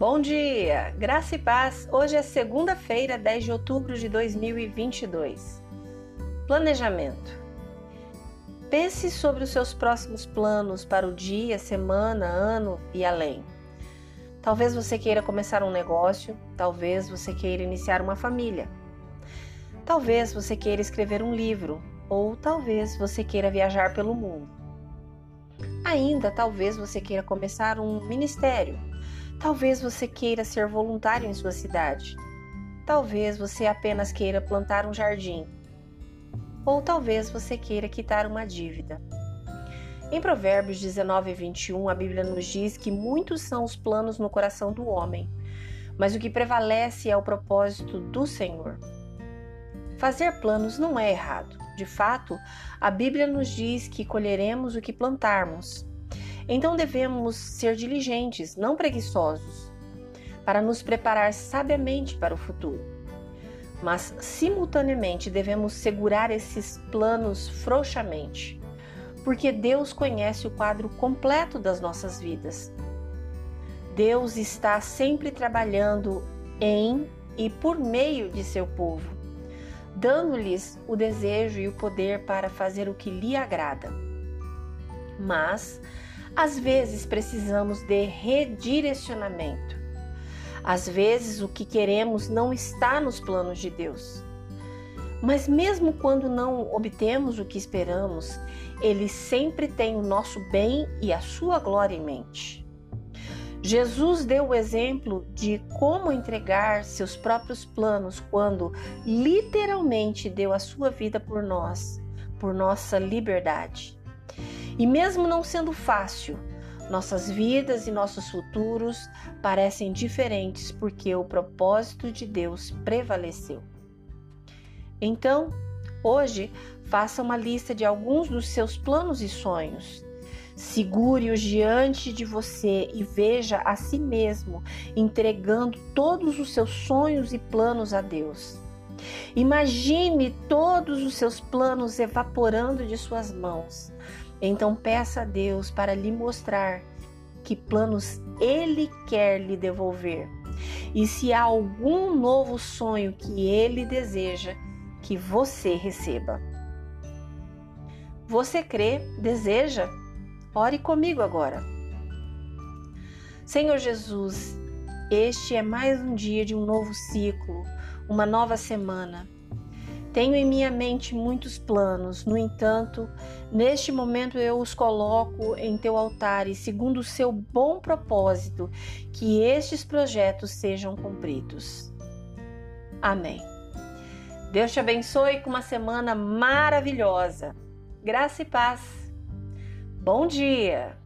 Bom dia, graça e paz. Hoje é segunda-feira, 10 de outubro de 2022. Planejamento. Pense sobre os seus próximos planos para o dia, semana, ano e além. Talvez você queira começar um negócio, talvez você queira iniciar uma família. Talvez você queira escrever um livro, ou talvez você queira viajar pelo mundo. Ainda talvez você queira começar um ministério Talvez você queira ser voluntário em sua cidade. Talvez você apenas queira plantar um jardim. Ou talvez você queira quitar uma dívida. Em Provérbios 19 e 21, a Bíblia nos diz que muitos são os planos no coração do homem, mas o que prevalece é o propósito do Senhor. Fazer planos não é errado. De fato, a Bíblia nos diz que colheremos o que plantarmos. Então devemos ser diligentes, não preguiçosos, para nos preparar sabiamente para o futuro. Mas, simultaneamente, devemos segurar esses planos frouxamente, porque Deus conhece o quadro completo das nossas vidas. Deus está sempre trabalhando em e por meio de seu povo, dando-lhes o desejo e o poder para fazer o que lhe agrada. Mas às vezes precisamos de redirecionamento. Às vezes o que queremos não está nos planos de Deus. Mas mesmo quando não obtemos o que esperamos, Ele sempre tem o nosso bem e a sua glória em mente. Jesus deu o exemplo de como entregar seus próprios planos quando literalmente deu a sua vida por nós, por nossa liberdade. E mesmo não sendo fácil, nossas vidas e nossos futuros parecem diferentes porque o propósito de Deus prevaleceu. Então, hoje, faça uma lista de alguns dos seus planos e sonhos. Segure-os diante de você e veja a si mesmo entregando todos os seus sonhos e planos a Deus. Imagine todos os seus planos evaporando de suas mãos. Então peça a Deus para lhe mostrar que planos Ele quer lhe devolver. E se há algum novo sonho que Ele deseja que você receba. Você crê, deseja? Ore comigo agora. Senhor Jesus, este é mais um dia de um novo ciclo, uma nova semana. Tenho em minha mente muitos planos, no entanto, neste momento eu os coloco em teu altar e, segundo o seu bom propósito, que estes projetos sejam cumpridos. Amém. Deus te abençoe com uma semana maravilhosa. Graça e paz. Bom dia!